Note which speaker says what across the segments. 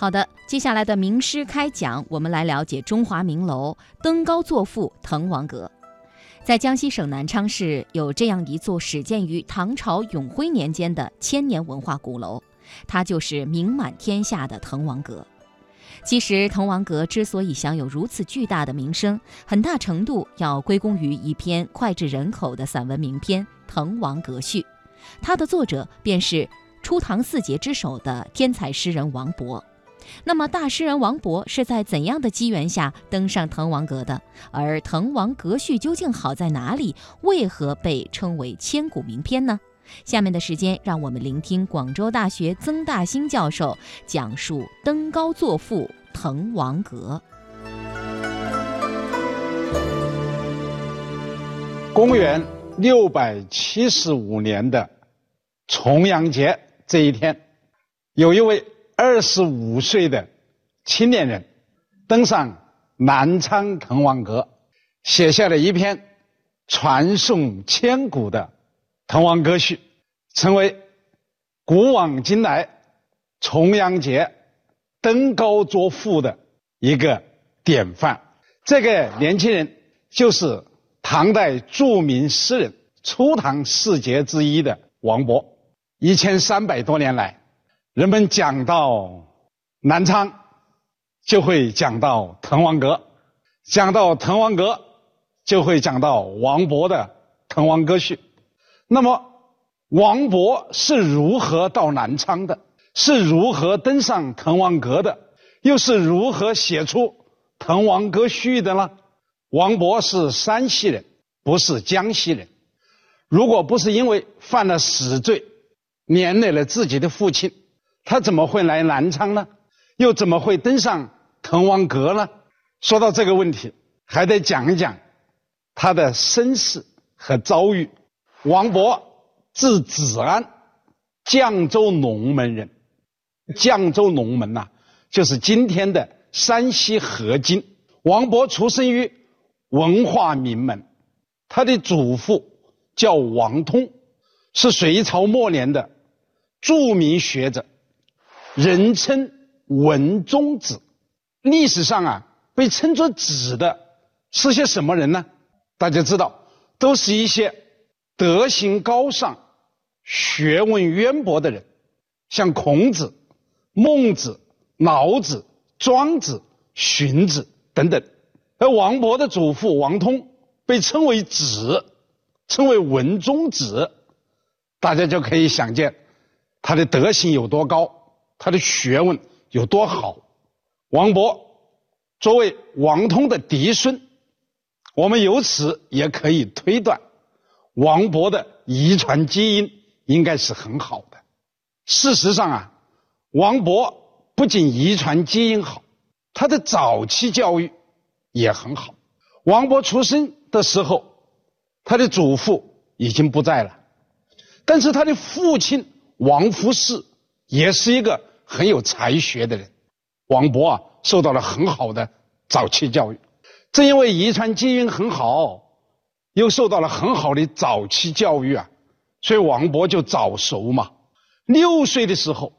Speaker 1: 好的，接下来的名师开讲，我们来了解中华名楼登高作赋滕王阁。在江西省南昌市有这样一座始建于唐朝永徽年间的千年文化古楼，它就是名满天下的滕王阁。其实，滕王阁之所以享有如此巨大的名声，很大程度要归功于一篇脍炙人口的散文名篇《滕王阁序》，它的作者便是初唐四杰之首的天才诗人王勃。那么，大诗人王勃是在怎样的机缘下登上滕王阁的？而《滕王阁序》究竟好在哪里？为何被称为千古名篇呢？下面的时间，让我们聆听广州大学曾大兴教授讲述登高作赋《滕王阁》。
Speaker 2: 公元六百七十五年的重阳节这一天，有一位二十五岁的青年人登上南昌滕王阁，写下了一篇传颂千古的。《滕王阁序》成为古往今来重阳节登高作赋的一个典范。这个年轻人就是唐代著名诗人、初唐四杰之一的王勃。一千三百多年来，人们讲到南昌，就会讲到滕王阁；讲到滕王阁，就会讲到王勃的《滕王阁序》。那么，王勃是如何到南昌的？是如何登上滕王阁的？又是如何写出《滕王阁序》的呢？王勃是山西人，不是江西人。如果不是因为犯了死罪，连累了自己的父亲，他怎么会来南昌呢？又怎么会登上滕王阁呢？说到这个问题，还得讲一讲他的身世和遭遇。王勃字子安，绛州龙门人。绛州龙门呐，就是今天的山西河津。王勃出生于文化名门，他的祖父叫王通，是隋朝末年的著名学者，人称文中子。历史上啊，被称作子的是些什么人呢？大家知道，都是一些。德行高尚、学问渊博的人，像孔子、孟子、老子、庄子、荀子等等。而王勃的祖父王通被称为子，称为文中子，大家就可以想见他的德行有多高，他的学问有多好。王勃作为王通的嫡孙，我们由此也可以推断。王勃的遗传基因应该是很好的。事实上啊，王勃不仅遗传基因好，他的早期教育也很好。王勃出生的时候，他的祖父已经不在了，但是他的父亲王夫士也是一个很有才学的人。王勃啊，受到了很好的早期教育。正因为遗传基因很好。又受到了很好的早期教育啊，所以王勃就早熟嘛。六岁的时候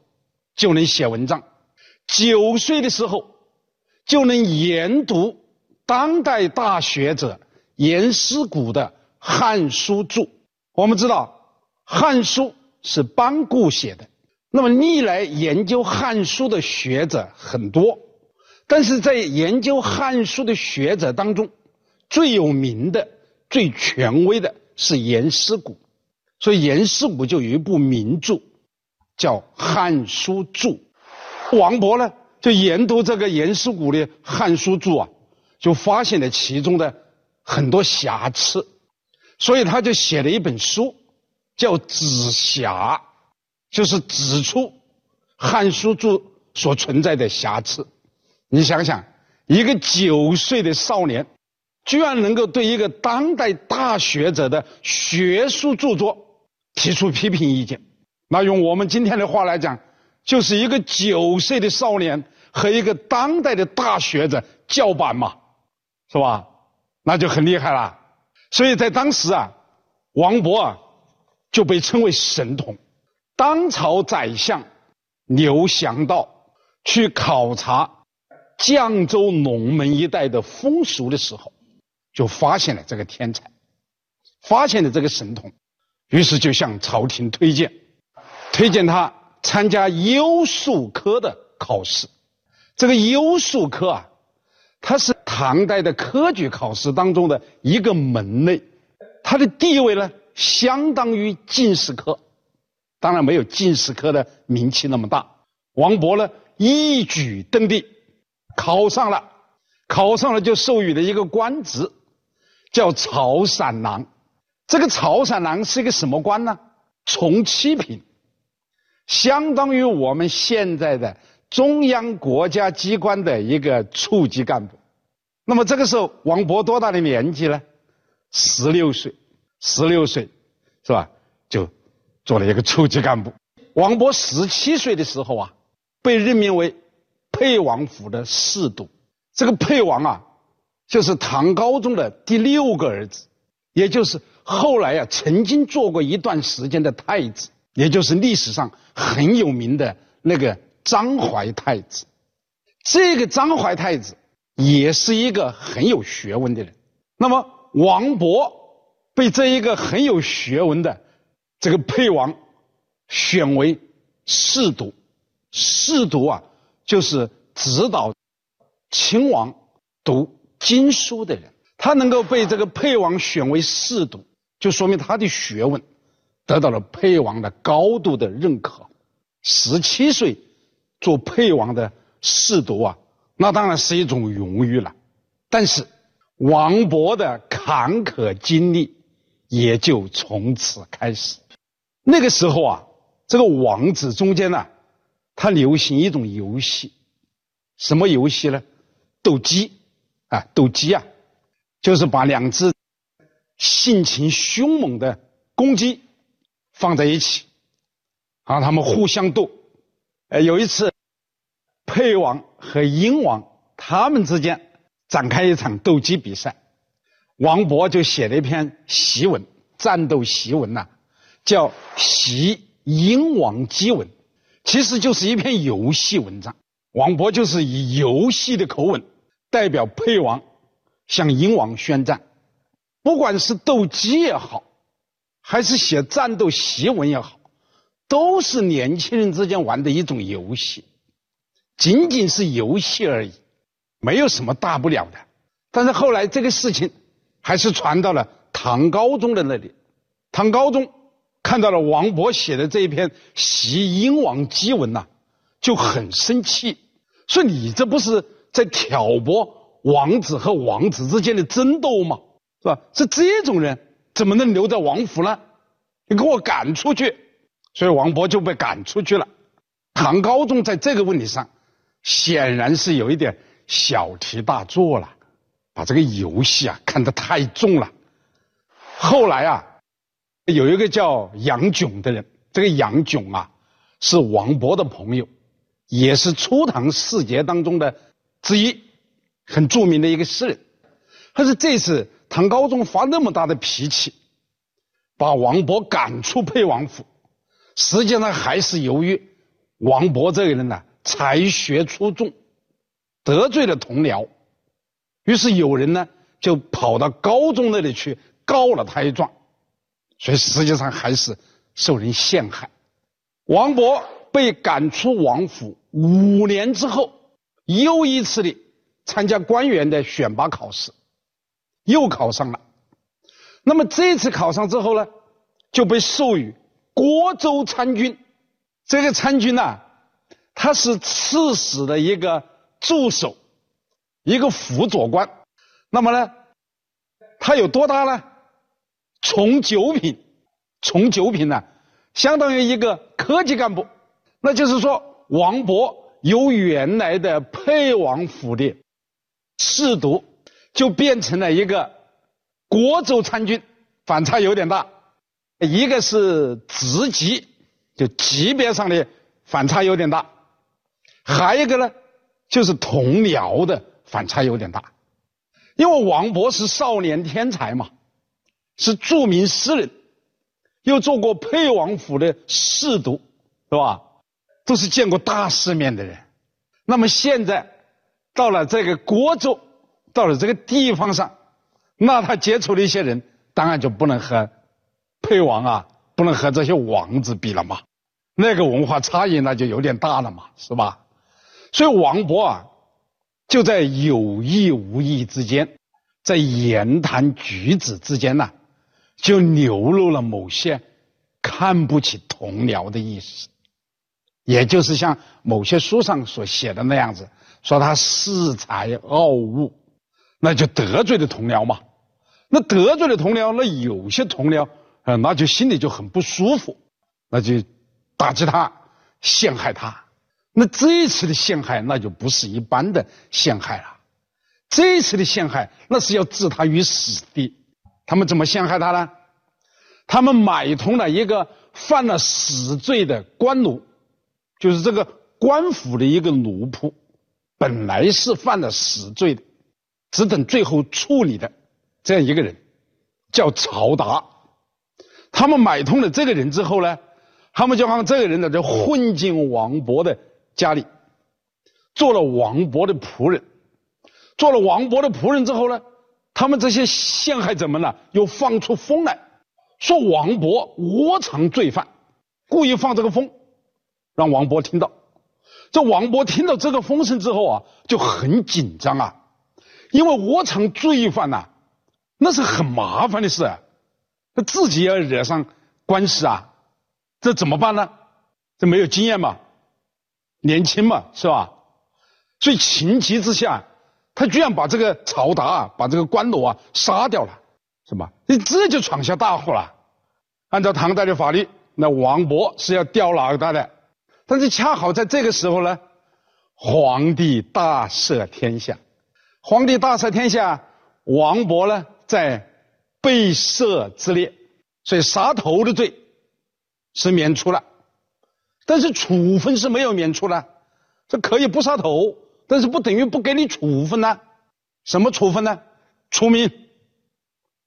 Speaker 2: 就能写文章，九岁的时候就能研读当代大学者颜师古的《汉书注》。我们知道，《汉书》是班固写的。那么历来研究《汉书》的学者很多，但是在研究《汉书》的学者当中，最有名的。最权威的是颜师古，所以颜师古就有一部名著，叫《汉书注》。王勃呢，就研读这个颜师古的《汉书注》啊，就发现了其中的很多瑕疵，所以他就写了一本书，叫《指瑕》，就是指出《汉书注》所存在的瑕疵。你想想，一个九岁的少年。居然能够对一个当代大学者的学术著作提出批评意见，那用我们今天的话来讲，就是一个九岁的少年和一个当代的大学者叫板嘛，是吧？那就很厉害了。所以在当时啊，王勃啊就被称为神童。当朝宰相刘祥道去考察绛州龙门一带的风俗的时候，就发现了这个天才，发现了这个神童，于是就向朝廷推荐，推荐他参加优术科的考试。这个优术科啊，它是唐代的科举考试当中的一个门类，它的地位呢，相当于进士科，当然没有进士科的名气那么大。王勃呢，一举登第，考上了，考上了就授予了一个官职，叫曹散郎。这个曹散郎是一个什么官呢？从七品，相当于我们现在的中央国家机关的一个处级干部。那么这个时候，王勃多大的年纪呢？十六岁，十六岁，是吧？就做了一个处级干部。王勃十七岁的时候啊。被任命为沛王府的侍读，这个沛王啊，就是唐高宗的第六个儿子，也就是后来啊曾经做过一段时间的太子，也就是历史上很有名的那个张怀太子。这个张怀太子也是一个很有学问的人。那么王勃被这一个很有学问的这个沛王选为侍读。侍读啊，就是指导秦王读经书的人。他能够被这个沛王选为侍读，就说明他的学问得到了沛王的高度的认可。十七岁做沛王的侍读啊，那当然是一种荣誉了。但是王勃的坎坷经历也就从此开始。那个时候啊，这个王子中间呢。他流行一种游戏，什么游戏呢？斗鸡，啊，斗鸡啊，就是把两只性情凶猛的公鸡放在一起，让他们互相斗。呃，有一次，沛王和殷王他们之间展开一场斗鸡比赛，王勃就写了一篇檄文，战斗檄文呐，叫《檄英王鸡文》。其实就是一篇游戏文章，王勃就是以游戏的口吻代表沛王向英王宣战。不管是斗鸡也好，还是写战斗檄文也好，都是年轻人之间玩的一种游戏，仅仅是游戏而已，没有什么大不了的。但是后来这个事情还是传到了唐高宗的那里，唐高宗。看到了王勃写的这一篇《袭英王檄文》呐，就很生气，说你这不是在挑拨王子和王子之间的争斗吗？是吧？是这种人怎么能留在王府呢？你给我赶出去！所以王勃就被赶出去了。唐高宗在这个问题上，显然是有一点小题大做了，把这个游戏啊看得太重了。后来啊。有一个叫杨炯的人，这个杨炯啊，是王勃的朋友，也是初唐四杰当中的之一，很著名的一个诗人。他是这次唐高宗发那么大的脾气，把王勃赶出沛王府，实际上还是由于王勃这个人呢才学出众，得罪了同僚，于是有人呢就跑到高宗那里去告了他一状。所以实际上还是受人陷害。王勃被赶出王府五年之后，又一次的参加官员的选拔考试，又考上了。那么这次考上之后呢，就被授予郭州参军。这个参军呢，他是刺史的一个助手，一个辅佐官。那么呢，他有多大呢？从九品，从九品呢，相当于一个科级干部。那就是说，王勃由原来的沛王府的侍读，就变成了一个国州参军，反差有点大。一个是职级，就级别上的反差有点大；还一个呢，就是同僚的反差有点大。因为王勃是少年天才嘛。是著名诗人，又做过沛王府的侍读，是吧？都是见过大世面的人。那么现在到了这个国州，到了这个地方上，那他接触的一些人，当然就不能和沛王啊，不能和这些王子比了嘛。那个文化差异那就有点大了嘛，是吧？所以王勃啊，就在有意无意之间，在言谈举止之间呢，就流露了某些看不起同僚的意思。也就是像某些书上所写的那样子，说他恃才傲物，那就得罪了同僚嘛。那得罪了同僚，那有些同僚啊，那就心里就很不舒服，那就打击他，陷害他。那这一次的陷害，那就不是一般的陷害了。这一次的陷害，那是要置他于死地。他们怎么陷害他呢？他们买通了一个犯了死罪的官奴。就是这个官府的一个奴仆，本来是犯了死罪的，只等最后处理的这样一个人，叫曹达。他们买通了这个人之后呢，他们就让这个人呢就混进王勃的家里，做了王勃的仆人。做了王勃的仆人之后呢，他们这些陷害者们呢又放出风来，说王勃窝藏罪犯，故意放这个风。让王勃听到，这王勃听到这个风声之后啊，就很紧张啊，因为窝藏罪犯呐，那是很麻烦的事啊，他自己要惹上官司啊，这怎么办呢？这没有经验嘛，年轻嘛，是吧？所以情急之下，他居然把这个曹达啊，把这个官奴啊杀掉了，是吧？你这就闯下大祸了。按照唐代的法律，那王勃是要吊脑袋的。但是恰好在这个时候呢，皇帝大赦天下，皇帝大赦天下，王勃呢在被赦之列，所以杀头的罪是免除了，但是处分是没有免除了。这可以不杀头，但是不等于不给你处分呢。什么处分呢？除名，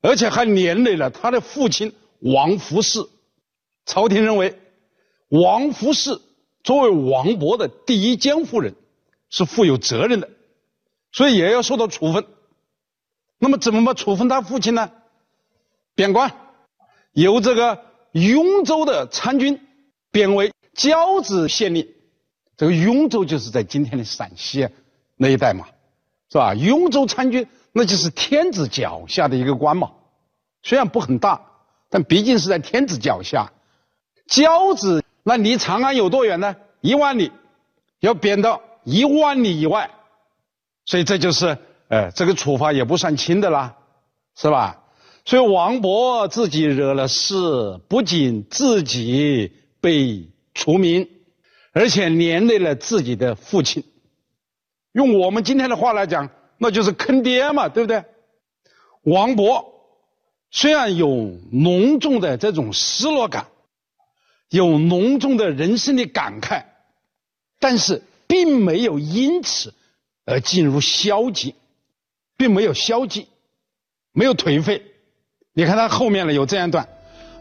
Speaker 2: 而且还连累了他的父亲王福士。朝廷认为王福士。作为王勃的第一监护人，是负有责任的，所以也要受到处分。那么怎么处分他父亲呢？贬官，由这个雍州的参军贬为交趾县令。这个雍州就是在今天的陕西那一带嘛，是吧？雍州参军那就是天子脚下的一个官嘛，虽然不很大，但毕竟是在天子脚下。交趾。那离长安有多远呢？一万里，要贬到一万里以外，所以这就是，呃，这个处罚也不算轻的啦，是吧？所以王勃自己惹了事，不仅自己被除名，而且连累了自己的父亲。用我们今天的话来讲，那就是坑爹嘛，对不对？王勃虽然有浓重的这种失落感。有浓重的人生的感慨，但是并没有因此而进入消极，并没有消极，没有颓废。你看他后面呢有这样一段：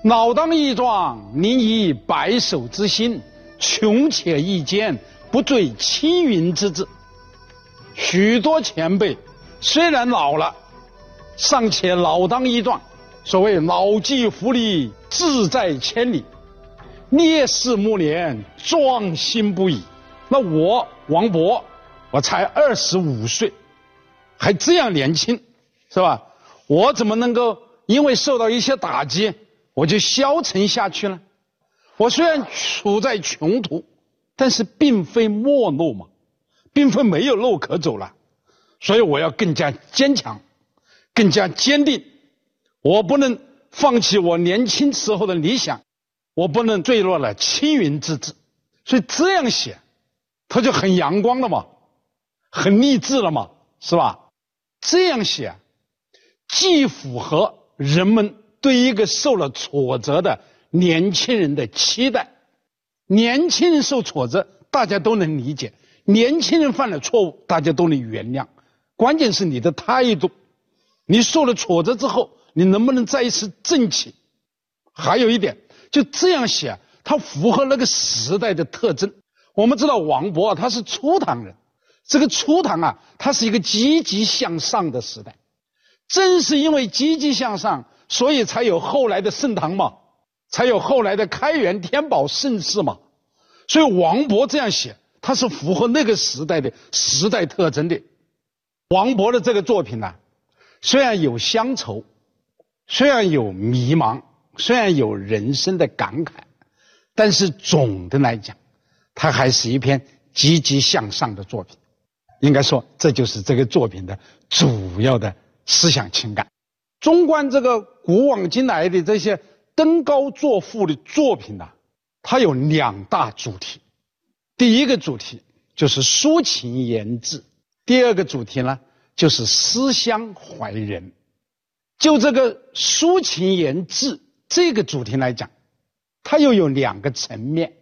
Speaker 2: 老当益壮，宁以白首之心，穷且益坚，不坠青云之志。许多前辈虽然老了，尚且老当益壮。所谓老骥伏枥，志在千里。烈士暮年，壮心不已。那我王勃，我才二十五岁，还这样年轻，是吧？我怎么能够因为受到一些打击，我就消沉下去呢？我虽然处在穷途，但是并非没路嘛，并非没有路可走了。所以我要更加坚强，更加坚定。我不能放弃我年轻时候的理想。我不能坠落了青云之志，所以这样写，他就很阳光了嘛，很励志了嘛，是吧？这样写，既符合人们对一个受了挫折的年轻人的期待。年轻人受挫折，大家都能理解；年轻人犯了错误，大家都能原谅。关键是你的态度，你受了挫折之后，你能不能再一次振起？还有一点。就这样写，它符合那个时代的特征。我们知道王勃啊他是初唐人，这个初唐啊，它是一个积极向上的时代。正是因为积极向上，所以才有后来的盛唐嘛，才有后来的开元、天宝盛世嘛。所以王勃这样写，他是符合那个时代的时代特征的。王勃的这个作品呢，虽然有乡愁，虽然有迷茫，虽然有人生的感慨，但是总的来讲，它还是一篇积极向上的作品。应该说，这就是这个作品的主要的思想情感。纵观这个古往今来的这些登高作赋的作品呢，它有两大主题。第一个主题就是抒情言志，第二个主题呢就是思乡怀人。就这个抒情言志这个主题来讲，它又有两个层面，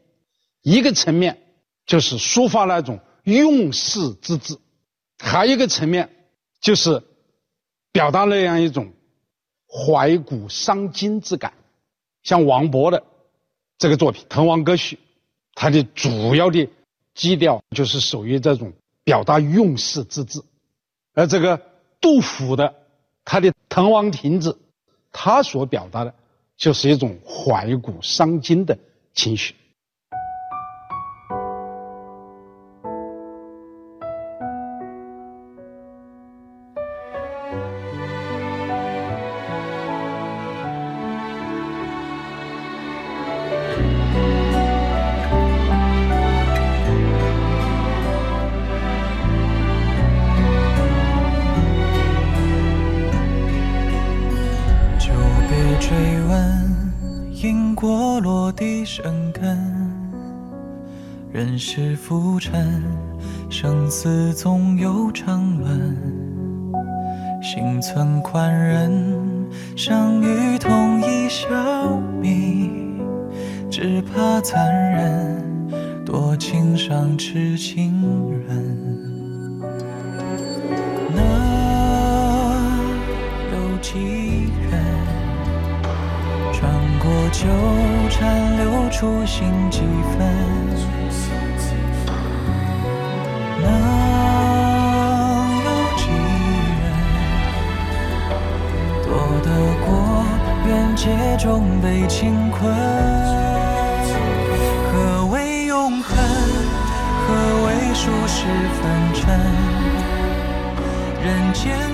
Speaker 2: 一个层面就是抒发那种。用世之志，还有一个层面就是表达那样一种怀古伤今之感。像王勃的这个作品《滕王阁序》，它的主要的基调就是属于这种表达用事之志；而这个杜甫的他的《滕王亭子》，他所表达的就是一种怀古伤今的情绪。
Speaker 3: 追问因果落地生根人世浮沉，生死总有常轮。心存宽仁，相遇同一笑泯。只怕残忍，多情伤痴情多纠缠，留初心几分，能有几人躲得过缘劫中被情困？何为永恒？何为数十凡尘？人间。